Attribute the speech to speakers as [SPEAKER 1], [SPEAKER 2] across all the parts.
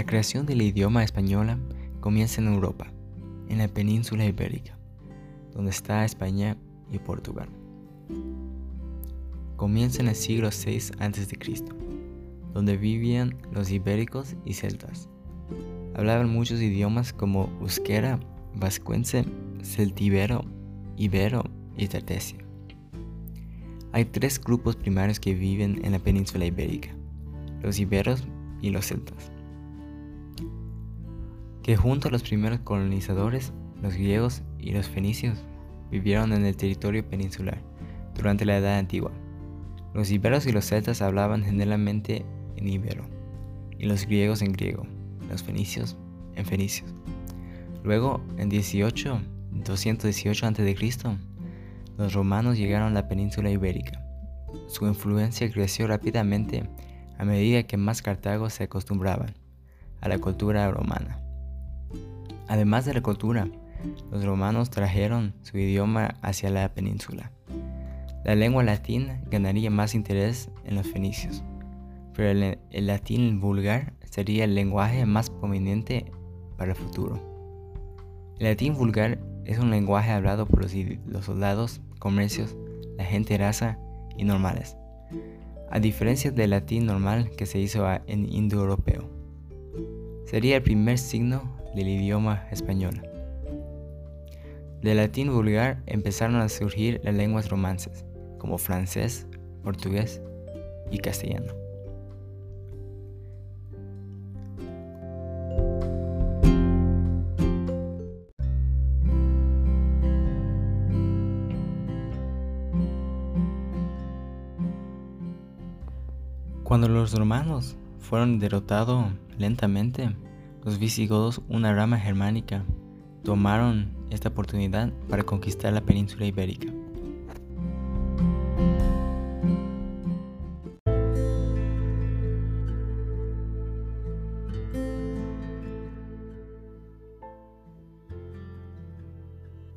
[SPEAKER 1] La creación del idioma española comienza en Europa, en la península ibérica, donde está España y Portugal. Comienza en el siglo VI a.C., donde vivían los ibéricos y celtas. Hablaban muchos idiomas como euskera, vascuense, celtibero, ibero y tartesio. Hay tres grupos primarios que viven en la península ibérica, los iberos y los celtas, que junto a los primeros colonizadores, los griegos y los fenicios, vivieron en el territorio peninsular durante la Edad Antigua. Los iberos y los celtas hablaban generalmente en ibero, y los griegos en griego, los fenicios en fenicios. Luego, en 18, 218 a.C., los romanos llegaron a la península ibérica. Su influencia creció rápidamente a medida que más Cartago se acostumbraban a la cultura romana. Además de la cultura, los romanos trajeron su idioma hacia la península. La lengua latina ganaría más interés en los fenicios, pero el, latín vulgar sería el lenguaje más prominente para el futuro. El latín vulgar es un lenguaje hablado por los soldados comercios, la gente raza y normales, a diferencia del latín normal que se hizo en indoeuropeo. Sería el primer signo del idioma español. Del latín vulgar empezaron a surgir las lenguas romances, como francés, portugués y castellano. Cuando los romanos fueron derrotados lentamente, los visigodos, una rama germánica, tomaron esta oportunidad para conquistar la península ibérica.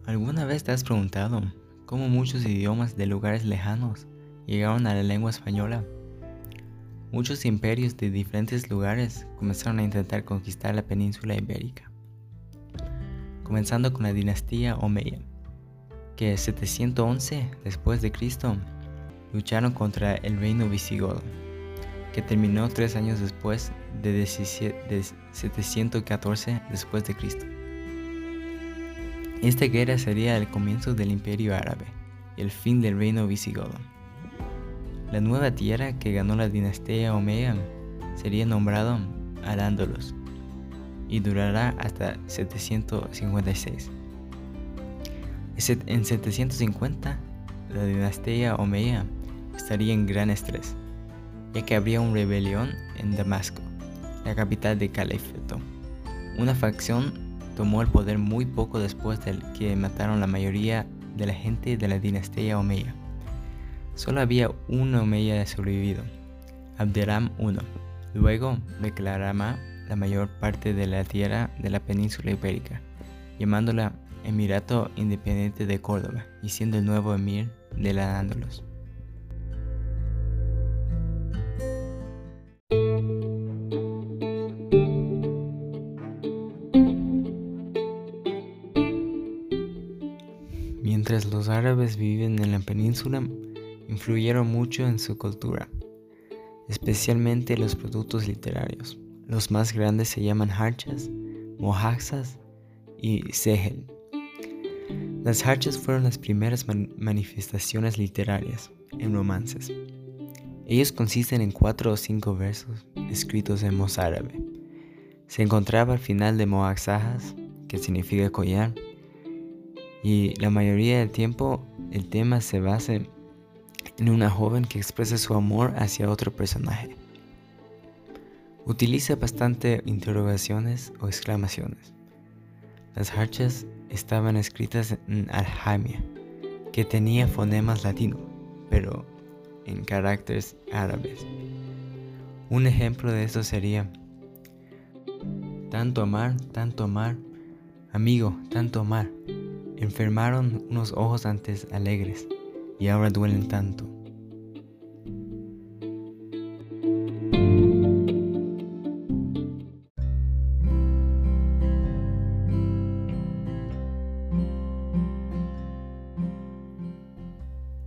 [SPEAKER 1] ¿Alguna vez te has preguntado cómo muchos idiomas de lugares lejanos llegaron a la lengua española? Muchos imperios de diferentes lugares comenzaron a intentar conquistar la península ibérica, comenzando con la dinastía Omeya, que en 711 después de Cristo lucharon contra el reino visigodo, que terminó tres años después de, 714 después de Cristo. Esta guerra sería el comienzo del imperio árabe y el fin del reino visigodo. La nueva tierra que ganó la dinastía Omeya sería nombrado Al-Ándalus y durará hasta 756. En 750, la dinastía Omeya estaría en gran estrés, ya que habría una rebelión en Damasco, la capital de Califato. Una facción tomó el poder muy poco después de que mataron la mayoría de la gente de la dinastía Omeya. Solo había un Omeya sobrevivido, Abderram I. Luego declarará la mayor parte de la tierra de la península ibérica, llamándola Emirato Independiente de Córdoba y siendo el nuevo emir de la Andalus. Mientras los árabes viven en la península, influyeron mucho en su cultura, especialmente los productos literarios. Los más grandes se llaman harchas, mojaxas y sehel. Las harchas fueron las primeras manifestaciones literarias en romances. Ellos consisten en cuatro o cinco versos escritos en mozárabe. Se encontraba al final de moaxajas, que significa collar, y la mayoría del tiempo el tema se basa en una joven que expresa su amor hacia otro personaje. Utiliza bastante interrogaciones o exclamaciones. Las harchas estaban escritas en aljamia, que tenía fonemas latinos, pero en caracteres árabes. Un ejemplo de esto sería tanto amar, tanto amar, amigo, tanto amar. Enfermaron unos ojos antes alegres y ahora duelen tanto.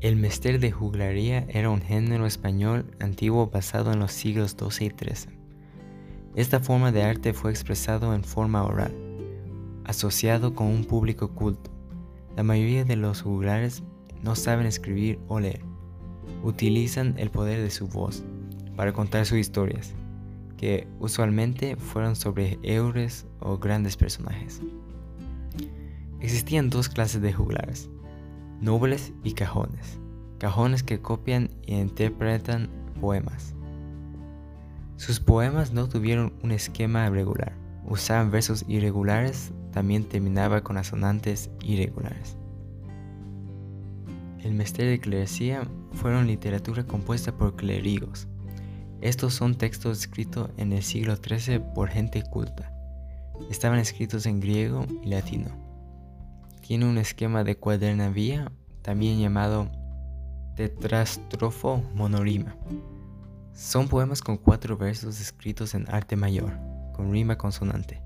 [SPEAKER 1] El mester de juglaría era un género español antiguo basado en los siglos XII y XIII. Esta forma de arte fue expresado en forma oral, asociado con un público culto. La mayoría de los juglares no saben escribir o leer. Utilizan el poder de su voz para contar sus historias, que usualmente fueron sobre héroes o grandes personajes. Existían dos clases de juglares, nobles y cajones. Cajones que copian e interpretan poemas. Sus poemas no tuvieron un esquema regular. Usaban versos irregulares, también terminaba con asonantes irregulares. El Misterio de Clerecía fueron literatura compuesta por clérigos. Estos son textos escritos en el siglo XIII por gente culta. Estaban escritos en griego y latino. Tiene un esquema de cuadernavía, también llamado tetrastrofo monorima. Son poemas con cuatro versos escritos en arte mayor, con rima consonante.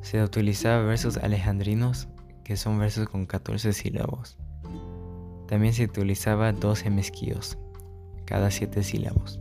[SPEAKER 1] Se utilizaba versos alejandrinos, que son versos con 14 sílabos. También se utilizaba 12 mezquillos, cada 7 sílabos.